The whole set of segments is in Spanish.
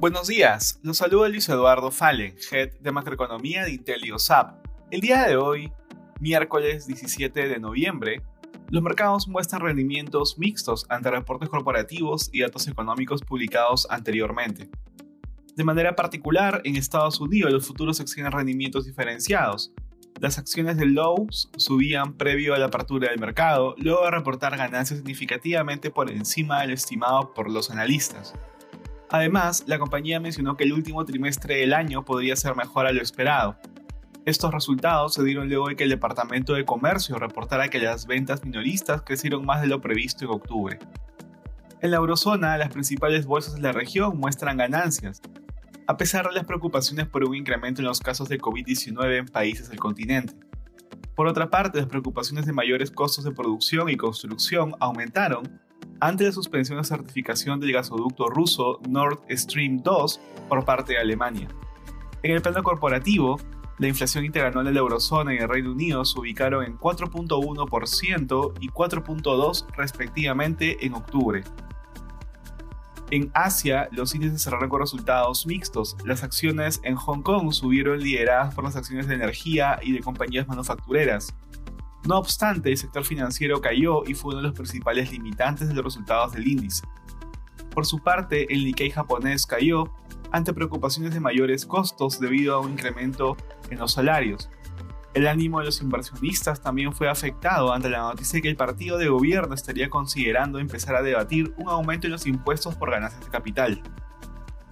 Buenos días, los saluda Luis Eduardo Fallen, Head de Macroeconomía de IntelioSAP. El día de hoy, miércoles 17 de noviembre, los mercados muestran rendimientos mixtos ante reportes corporativos y datos económicos publicados anteriormente. De manera particular, en Estados Unidos los futuros exhiben rendimientos diferenciados. Las acciones de Lowe's subían previo a la apertura del mercado, luego de reportar ganancias significativamente por encima del estimado por los analistas. Además, la compañía mencionó que el último trimestre del año podría ser mejor a lo esperado. Estos resultados se dieron luego de que el Departamento de Comercio reportara que las ventas minoristas crecieron más de lo previsto en octubre. En la eurozona, las principales bolsas de la región muestran ganancias, a pesar de las preocupaciones por un incremento en los casos de COVID-19 en países del continente. Por otra parte, las preocupaciones de mayores costos de producción y construcción aumentaron ante la suspensión de certificación del gasoducto ruso Nord Stream 2 por parte de Alemania. En el plano corporativo, la inflación interanual de la eurozona y el Reino Unido se ubicaron en 4.1% y 4.2% respectivamente en octubre. En Asia, los índices cerraron con resultados mixtos. Las acciones en Hong Kong subieron lideradas por las acciones de energía y de compañías manufactureras, no obstante, el sector financiero cayó y fue uno de los principales limitantes de los resultados del índice. Por su parte, el Nikkei japonés cayó ante preocupaciones de mayores costos debido a un incremento en los salarios. El ánimo de los inversionistas también fue afectado ante la noticia de que el partido de gobierno estaría considerando empezar a debatir un aumento en los impuestos por ganancias de capital.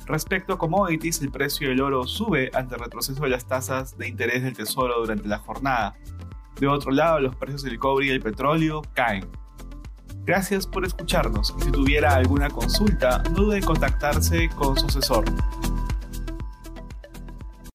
Respecto a commodities, el precio del oro sube ante el retroceso de las tasas de interés del tesoro durante la jornada, de otro lado, los precios del cobre y el petróleo caen. Gracias por escucharnos y si tuviera alguna consulta, no dude en contactarse con su asesor.